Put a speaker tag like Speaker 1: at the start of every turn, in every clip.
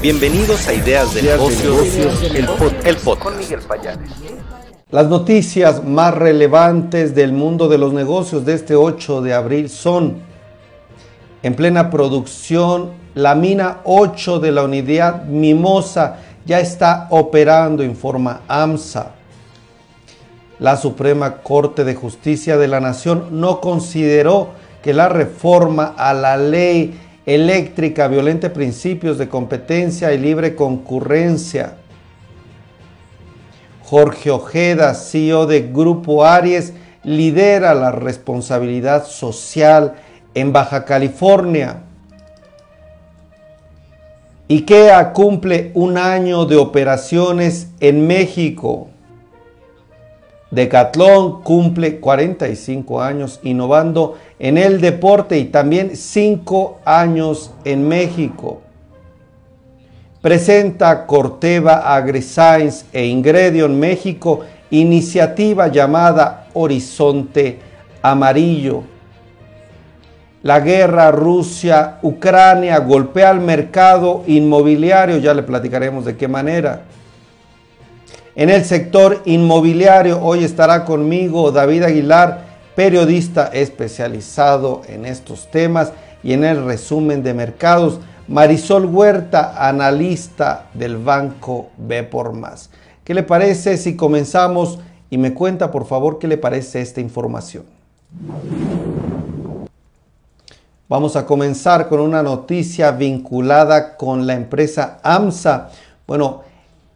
Speaker 1: Bienvenidos a Ideas de Negocios, el, podcast. Con Miguel
Speaker 2: Payares. Las noticias más relevantes del mundo de los negocios de este 8 de abril son, en plena producción, la mina 8 de la unidad Mimosa ya está operando, informa AMSA. La Suprema Corte de Justicia de la Nación no consideró que la reforma a la ley eléctrica violente principios de competencia y libre concurrencia. Jorge Ojeda, CEO de Grupo Aries, lidera la responsabilidad social en Baja California. IKEA cumple un año de operaciones en México. Decathlon cumple 45 años innovando en el deporte y también 5 años en México. Presenta Corteva AgriScience e Ingredion México iniciativa llamada Horizonte Amarillo. La guerra Rusia-Ucrania golpea al mercado inmobiliario, ya le platicaremos de qué manera. En el sector inmobiliario hoy estará conmigo David Aguilar, periodista especializado en estos temas y en el resumen de mercados. Marisol Huerta, analista del Banco B por Más. ¿Qué le parece si comenzamos y me cuenta por favor qué le parece esta información? Vamos a comenzar con una noticia vinculada con la empresa AMSA. Bueno,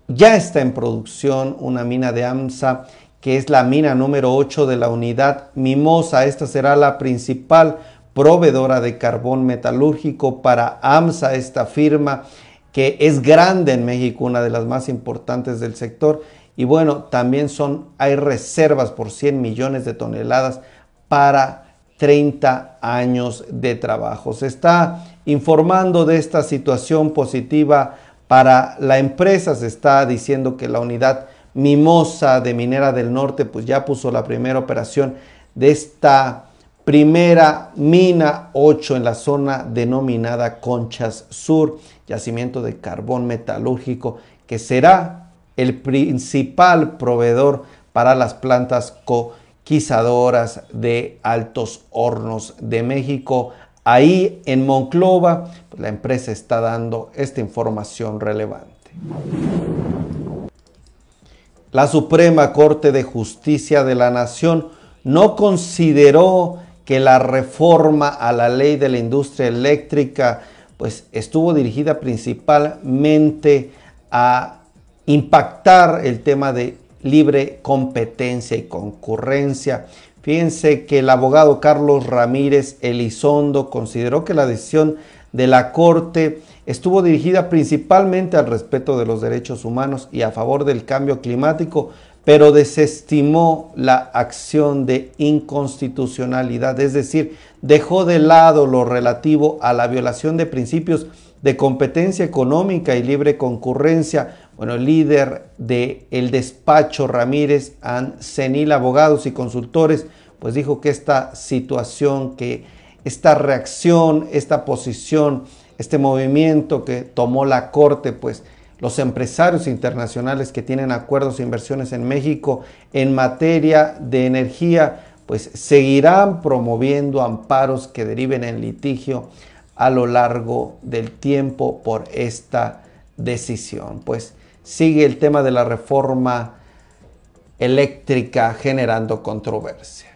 Speaker 2: ya está en producción una mina de AMSA, que es la mina número 8 de la unidad Mimosa. Esta será la principal proveedora de carbón metalúrgico para AMSA, esta firma que es grande en México, una de las más importantes del sector. Y bueno, también son, hay reservas por 100 millones de toneladas para 30 años de trabajo. Se está informando de esta situación positiva para la empresa se está diciendo que la unidad Mimosa de Minera del Norte pues ya puso la primera operación de esta primera mina 8 en la zona denominada Conchas Sur, yacimiento de carbón metalúrgico que será el principal proveedor para las plantas coquizadoras de altos hornos de México Ahí en Monclova, pues, la empresa está dando esta información relevante. La Suprema Corte de Justicia de la Nación no consideró que la reforma a la ley de la industria eléctrica pues estuvo dirigida principalmente a impactar el tema de libre competencia y concurrencia Fíjense que el abogado Carlos Ramírez Elizondo consideró que la decisión de la Corte estuvo dirigida principalmente al respeto de los derechos humanos y a favor del cambio climático, pero desestimó la acción de inconstitucionalidad, es decir, dejó de lado lo relativo a la violación de principios de competencia económica y libre concurrencia. Bueno, líder del el despacho Ramírez Ancenil Abogados y Consultores, pues dijo que esta situación, que esta reacción, esta posición, este movimiento que tomó la Corte, pues los empresarios internacionales que tienen acuerdos e inversiones en México en materia de energía, pues seguirán promoviendo amparos que deriven en litigio a lo largo del tiempo por esta decisión. Pues sigue el tema de la reforma eléctrica generando controversia.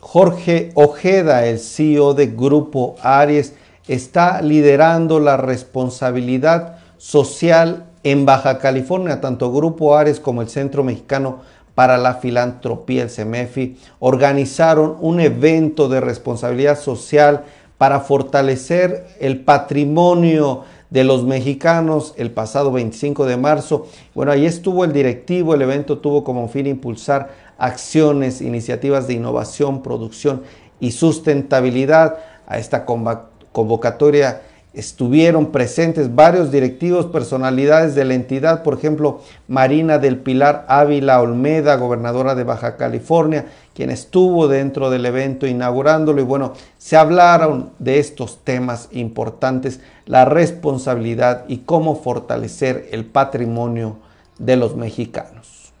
Speaker 2: Jorge Ojeda, el CEO de Grupo Aries, está liderando la responsabilidad social en Baja California. Tanto Grupo Aries como el Centro Mexicano para la Filantropía, el CEMEFI, organizaron un evento de responsabilidad social para fortalecer el patrimonio de los mexicanos el pasado 25 de marzo. Bueno, ahí estuvo el directivo, el evento tuvo como fin impulsar acciones, iniciativas de innovación, producción y sustentabilidad. A esta convocatoria estuvieron presentes varios directivos, personalidades de la entidad, por ejemplo, Marina del Pilar Ávila Olmeda, gobernadora de Baja California, quien estuvo dentro del evento inaugurándolo y bueno, se hablaron de estos temas importantes, la responsabilidad y cómo fortalecer el patrimonio de los mexicanos.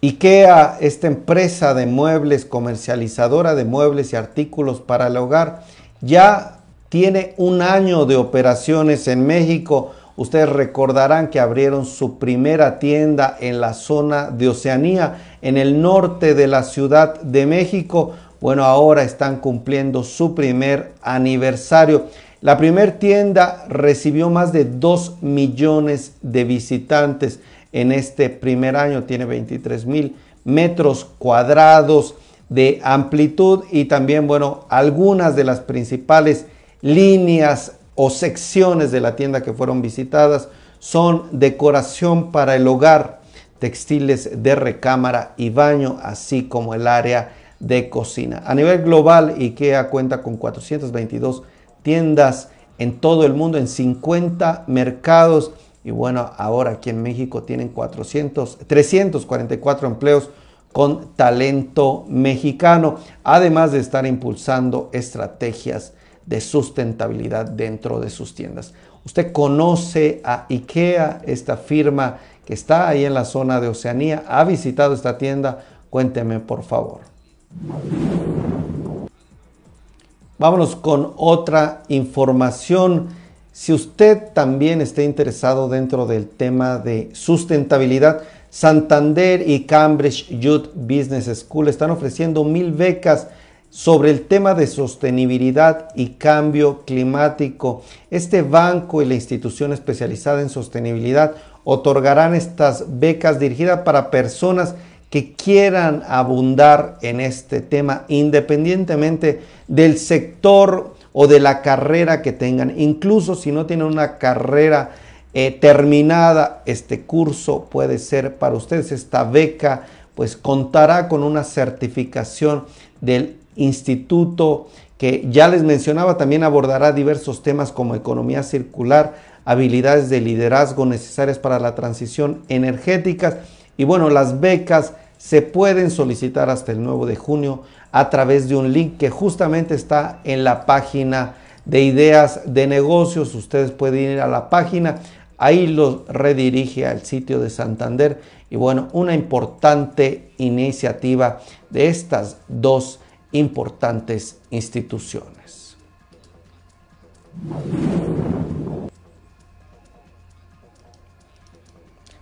Speaker 2: IKEA, esta empresa de muebles, comercializadora de muebles y artículos para el hogar, ya tiene un año de operaciones en México. Ustedes recordarán que abrieron su primera tienda en la zona de Oceanía, en el norte de la Ciudad de México. Bueno, ahora están cumpliendo su primer aniversario. La primera tienda recibió más de 2 millones de visitantes en este primer año. Tiene 23 mil metros cuadrados de amplitud y también, bueno, algunas de las principales líneas o secciones de la tienda que fueron visitadas son decoración para el hogar, textiles de recámara y baño, así como el área de cocina. A nivel global, IKEA cuenta con 422 tiendas en todo el mundo, en 50 mercados y bueno, ahora aquí en México tienen 400, 344 empleos con talento mexicano, además de estar impulsando estrategias de sustentabilidad dentro de sus tiendas. Usted conoce a IKEA, esta firma que está ahí en la zona de Oceanía, ha visitado esta tienda, cuénteme por favor. Vámonos con otra información si usted también está interesado dentro del tema de sustentabilidad, Santander y Cambridge Youth Business School están ofreciendo mil becas sobre el tema de sostenibilidad y cambio climático. Este banco y la institución especializada en sostenibilidad otorgarán estas becas dirigidas para personas que quieran abundar en este tema independientemente del sector o de la carrera que tengan. Incluso si no tienen una carrera eh, terminada, este curso puede ser para ustedes. Esta beca pues contará con una certificación del instituto que ya les mencionaba, también abordará diversos temas como economía circular, habilidades de liderazgo necesarias para la transición energética y bueno, las becas se pueden solicitar hasta el 9 de junio a través de un link que justamente está en la página de ideas de negocios. Ustedes pueden ir a la página, ahí los redirige al sitio de Santander. Y bueno, una importante iniciativa de estas dos importantes instituciones.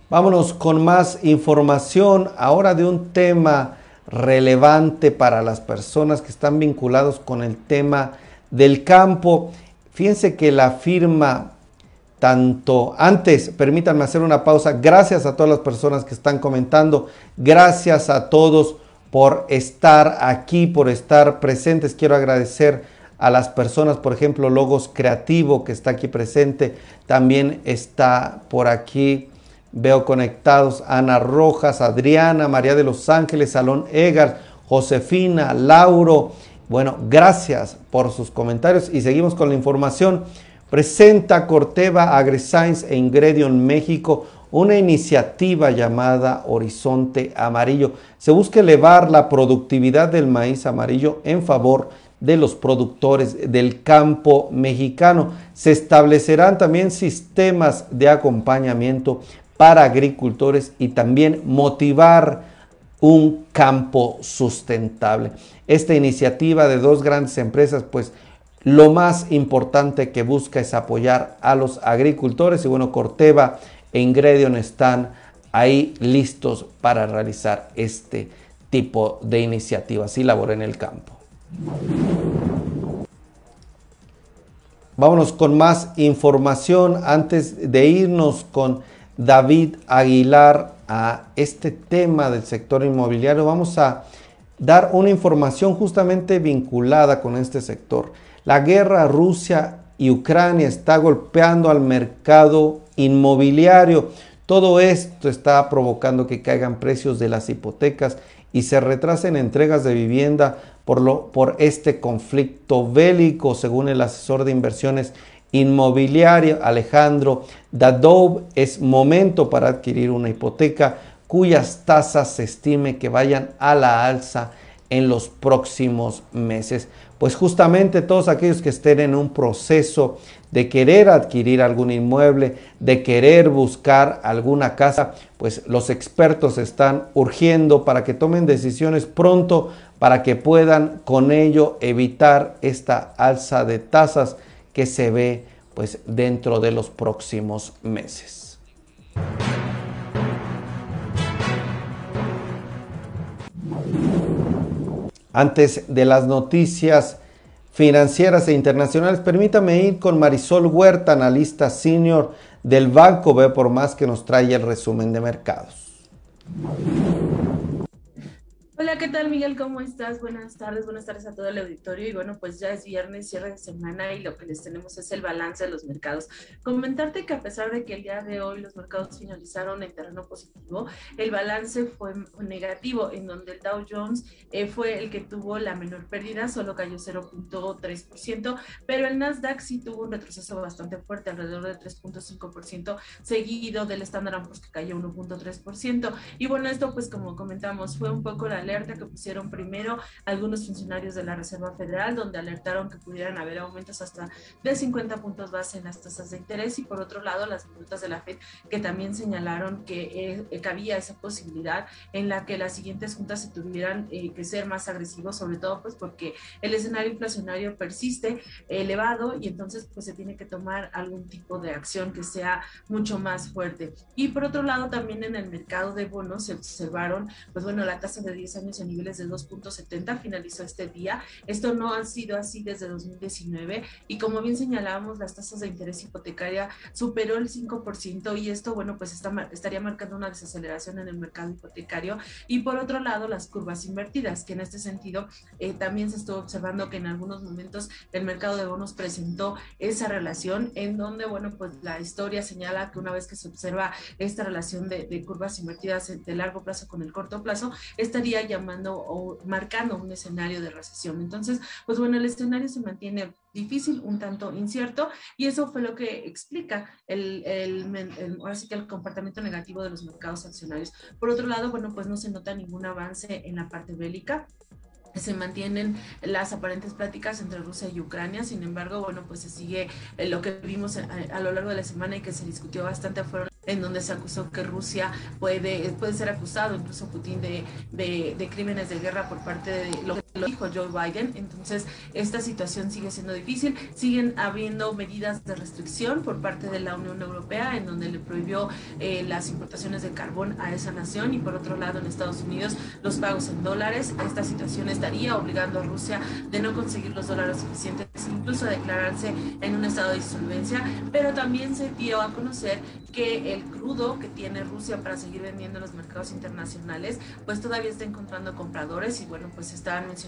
Speaker 2: Vámonos con más información ahora de un tema relevante para las personas que están vinculados con el tema del campo. Fíjense que la firma, tanto antes, permítanme hacer una pausa, gracias a todas las personas que están comentando, gracias a todos por estar aquí, por estar presentes. Quiero agradecer a las personas, por ejemplo, Logos Creativo que está aquí presente, también está por aquí Veo conectados Ana Rojas, Adriana, María de los Ángeles, Salón Egar, Josefina, Lauro. Bueno, gracias por sus comentarios y seguimos con la información. Presenta Corteva, AgriScience e Ingredion México una iniciativa llamada Horizonte Amarillo. Se busca elevar la productividad del maíz amarillo en favor de los productores del campo mexicano. Se establecerán también sistemas de acompañamiento para agricultores y también motivar un campo sustentable. Esta iniciativa de dos grandes empresas, pues lo más importante que busca es apoyar a los agricultores y bueno, Corteva e están ahí listos para realizar este tipo de iniciativas y labor en el campo. Vámonos con más información antes de irnos con David Aguilar a este tema del sector inmobiliario. Vamos a dar una información justamente vinculada con este sector. La guerra Rusia y Ucrania está golpeando al mercado inmobiliario. Todo esto está provocando que caigan precios de las hipotecas y se retrasen entregas de vivienda por, lo, por este conflicto bélico, según el asesor de inversiones inmobiliario Alejandro Dadov, es momento para adquirir una hipoteca cuyas tasas se estime que vayan a la alza en los próximos meses. Pues justamente todos aquellos que estén en un proceso de querer adquirir algún inmueble, de querer buscar alguna casa, pues los expertos están urgiendo para que tomen decisiones pronto para que puedan con ello evitar esta alza de tasas que se ve pues dentro de los próximos meses. Antes de las noticias financieras e internacionales, permítame ir con Marisol Huerta, analista senior del Banco B por más que nos trae el resumen de mercados.
Speaker 3: Hola, ¿qué tal Miguel? ¿Cómo estás? Buenas tardes, buenas tardes a todo el auditorio. Y bueno, pues ya es viernes, cierre de semana y lo que les tenemos es el balance de los mercados. Comentarte que a pesar de que el día de hoy los mercados finalizaron en terreno positivo, el balance fue negativo, en donde el Dow Jones eh, fue el que tuvo la menor pérdida, solo cayó 0.3%, pero el Nasdaq sí tuvo un retroceso bastante fuerte, alrededor de 3.5%, seguido del Standard Poor's que cayó 1.3%. Y bueno, esto pues como comentamos, fue un poco la alerta que pusieron primero algunos funcionarios de la Reserva Federal, donde alertaron que pudieran haber aumentos hasta de 50 puntos base en las tasas de interés y por otro lado las multas de la Fed que también señalaron que, eh, había esa posibilidad en la que las siguientes juntas se tuvieran eh, que ser más agresivos, sobre todo pues porque el escenario inflacionario persiste elevado y entonces pues se tiene que tomar algún tipo de acción que sea mucho más fuerte. Y por otro lado también en el mercado de bonos se observaron pues bueno la tasa de 10 años en niveles de 2.70, finalizó este día. Esto no ha sido así desde 2019 y como bien señalábamos, las tasas de interés hipotecaria superó el 5% y esto, bueno, pues está, estaría marcando una desaceleración en el mercado hipotecario. Y por otro lado, las curvas invertidas, que en este sentido eh, también se estuvo observando que en algunos momentos el mercado de bonos presentó esa relación en donde, bueno, pues la historia señala que una vez que se observa esta relación de, de curvas invertidas de largo plazo con el corto plazo, estaría llamando o marcando un escenario de recesión. Entonces, pues bueno, el escenario se mantiene difícil, un tanto incierto, y eso fue lo que explica el, el, ahora sí que el comportamiento negativo de los mercados accionarios. Por otro lado, bueno, pues no se nota ningún avance en la parte bélica se mantienen las aparentes pláticas entre Rusia y Ucrania, sin embargo, bueno, pues se sigue eh, lo que vimos a, a, lo largo de la semana y que se discutió bastante fueron en donde se acusó que Rusia puede, puede ser acusado, incluso Putin, de, de, crímenes de guerra por parte de lo que lo dijo Joe Biden. Entonces, esta situación sigue siendo difícil. Siguen habiendo medidas de restricción por parte de la Unión Europea, en donde le prohibió eh, las importaciones de carbón a esa nación y por otro lado en Estados Unidos los pagos en dólares. Esta situación estaría obligando a Rusia de no conseguir los dólares suficientes, incluso a declararse en un estado de insolvencia, pero también se dio a conocer que el crudo que tiene Rusia para seguir vendiendo en los mercados internacionales, pues todavía está encontrando compradores y bueno, pues estaban mencionando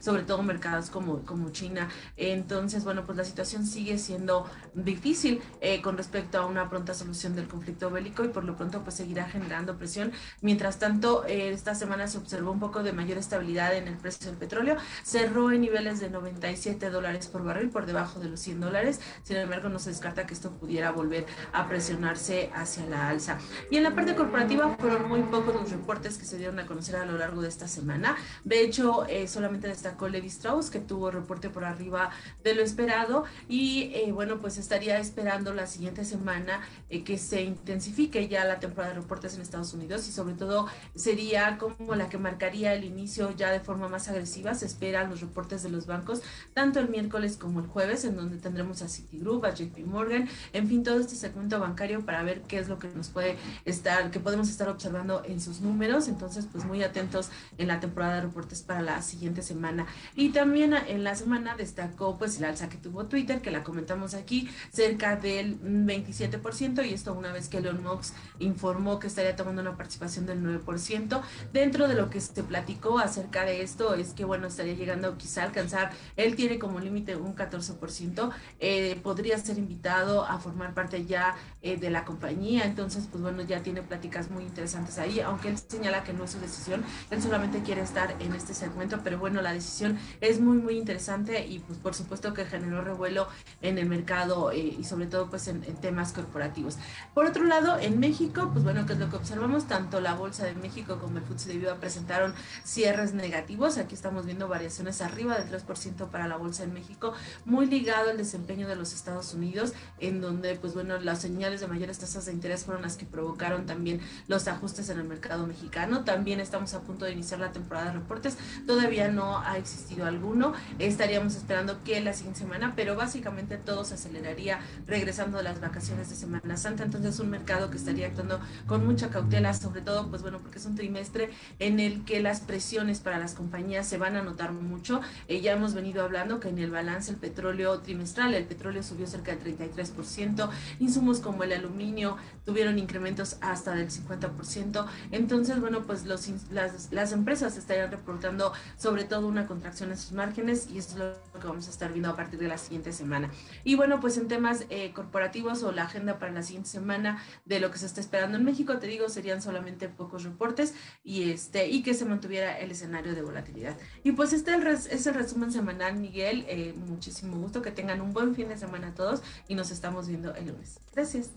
Speaker 3: sobre todo mercados como, como China. Entonces, bueno, pues la situación sigue siendo difícil eh, con respecto a una pronta solución del conflicto bélico y por lo pronto pues seguirá generando presión. Mientras tanto, eh, esta semana se observó un poco de mayor estabilidad en el precio del petróleo, cerró en niveles de 97 dólares por barril por debajo de los 100 dólares, sin embargo no se descarta que esto pudiera volver a presionar hacia la alza. Y en la parte corporativa fueron muy pocos los reportes que se dieron a conocer a lo largo de esta semana. De hecho, eh, solamente destacó Levi Strauss, que tuvo reporte por arriba de lo esperado. Y eh, bueno, pues estaría esperando la siguiente semana eh, que se intensifique ya la temporada de reportes en Estados Unidos y sobre todo sería como la que marcaría el inicio ya de forma más agresiva. Se esperan los reportes de los bancos, tanto el miércoles como el jueves, en donde tendremos a Citigroup, a JP Morgan, en fin, todo este segmento bancario para ver qué es lo que nos puede estar, que podemos estar observando en sus números. Entonces, pues muy atentos en la temporada de reportes para la siguiente semana. Y también en la semana destacó pues el alza que tuvo Twitter, que la comentamos aquí, cerca del 27%, y esto una vez que Elon Musk informó que estaría tomando una participación del 9%. Dentro de lo que se platicó acerca de esto es que, bueno, estaría llegando quizá a alcanzar, él tiene como límite un 14%, eh, podría ser invitado a formar parte ya eh, de la compañía, entonces pues bueno, ya tiene pláticas muy interesantes ahí, aunque él señala que no es su decisión, él solamente quiere estar en este segmento, pero bueno, la decisión es muy, muy interesante y pues por supuesto que generó revuelo en el mercado eh, y sobre todo pues en, temas corporativos. Por otro lado, en México, pues bueno, que es lo que observamos, tanto la Bolsa de México como el FTSE de Viva presentaron cierres negativos, aquí estamos viendo variaciones arriba del 3% para la Bolsa de México, muy ligado al desempeño de los Estados Unidos, en donde pues bueno, las señales de mayores tasas de interés fueron las que provocaron también los ajustes en el mercado mexicano, también estamos a punto de iniciar la temporada de reportes, todavía no ha existido alguno, estaríamos esperando que la siguiente semana, pero básicamente todo se aceleraría regresando de las vacaciones de Semana Santa, entonces un mercado que estaría actuando con mucha cautela, sobre todo pues bueno, porque es un trimestre en el que las presiones para las compañías se van a notar mucho, eh, ya hemos venido hablando que en el balance el petróleo trimestral, el petróleo subió cerca del 33%, insumos como el aluminio tuvieron incrementos hasta del 50%, entonces bueno, pues los, las, las empresas estarían reportando sobre todo una contracción en sus márgenes y esto es lo que vamos a estar viendo a partir de la siguiente semana. Y bueno, pues en temas eh, corporativos o la agenda para la siguiente semana de lo que se está esperando en México, te digo, serían solamente pocos reportes y, este, y que se mantuviera el escenario de volatilidad. Y pues este es el resumen semanal, Miguel. Eh, muchísimo gusto, que tengan un buen fin de semana a todos y nos estamos viendo el lunes. Gracias.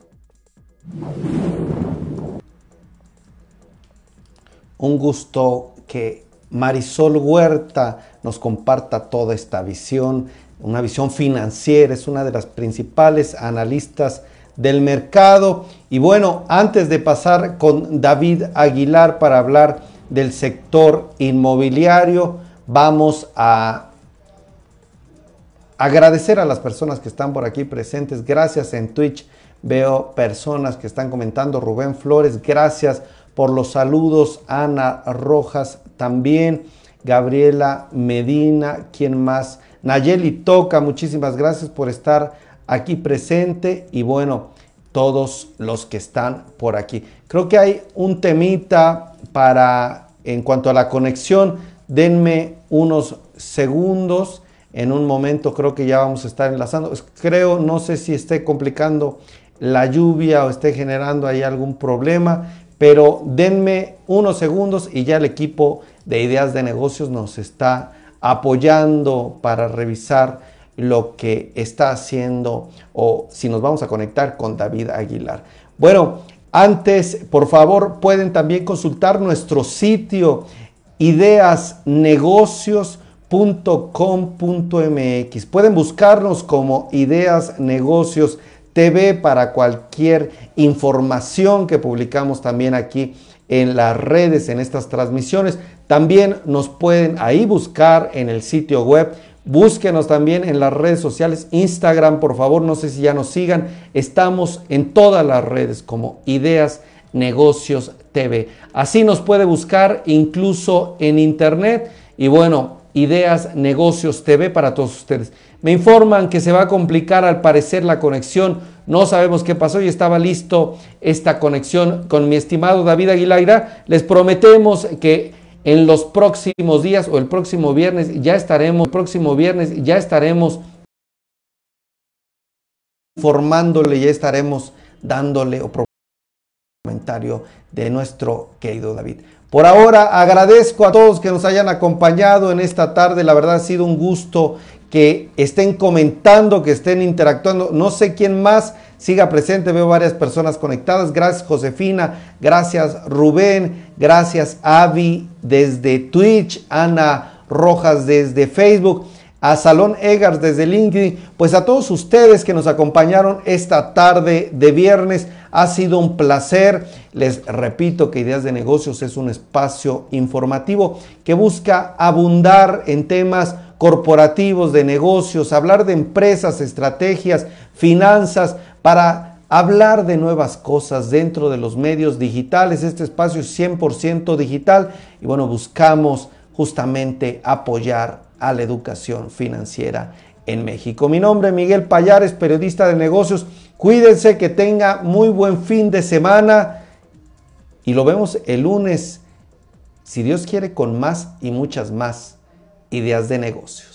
Speaker 2: Un gusto que Marisol Huerta nos comparta toda esta visión, una visión financiera, es una de las principales analistas del mercado. Y bueno, antes de pasar con David Aguilar para hablar del sector inmobiliario, vamos a agradecer a las personas que están por aquí presentes. Gracias en Twitch. Veo personas que están comentando. Rubén Flores, gracias por los saludos. Ana Rojas también. Gabriela Medina, ¿quién más? Nayeli Toca, muchísimas gracias por estar aquí presente y bueno, todos los que están por aquí. Creo que hay un temita para, en cuanto a la conexión, denme unos segundos. En un momento creo que ya vamos a estar enlazando. Creo, no sé si esté complicando la lluvia o esté generando ahí algún problema, pero denme unos segundos y ya el equipo de ideas de negocios nos está apoyando para revisar lo que está haciendo o si nos vamos a conectar con David Aguilar. Bueno, antes, por favor, pueden también consultar nuestro sitio ideasnegocios.com.mx. Pueden buscarnos como Ideas Negocios TV para cualquier información que publicamos también aquí en las redes, en estas transmisiones. También nos pueden ahí buscar en el sitio web. Búsquenos también en las redes sociales, Instagram, por favor, no sé si ya nos sigan. Estamos en todas las redes como Ideas Negocios TV. Así nos puede buscar incluso en internet. Y bueno, Ideas Negocios TV para todos ustedes. Me informan que se va a complicar al parecer la conexión. No sabemos qué pasó y estaba listo esta conexión con mi estimado David Aguilar. Les prometemos que en los próximos días o el próximo viernes ya estaremos, el próximo viernes ya estaremos informándole, ya estaremos dándole o comentario de nuestro querido David. Por ahora agradezco a todos que nos hayan acompañado en esta tarde. La verdad ha sido un gusto que estén comentando, que estén interactuando. No sé quién más siga presente. Veo varias personas conectadas. Gracias Josefina, gracias Rubén, gracias Avi desde Twitch, Ana Rojas desde Facebook a Salón Egars desde LinkedIn, pues a todos ustedes que nos acompañaron esta tarde de viernes. Ha sido un placer. Les repito que Ideas de Negocios es un espacio informativo que busca abundar en temas corporativos de negocios, hablar de empresas, estrategias, finanzas, para hablar de nuevas cosas dentro de los medios digitales. Este espacio es 100% digital y bueno, buscamos justamente apoyar a la educación financiera en México. Mi nombre es Miguel Payares, periodista de negocios. Cuídense, que tenga muy buen fin de semana y lo vemos el lunes, si Dios quiere, con más y muchas más ideas de negocios.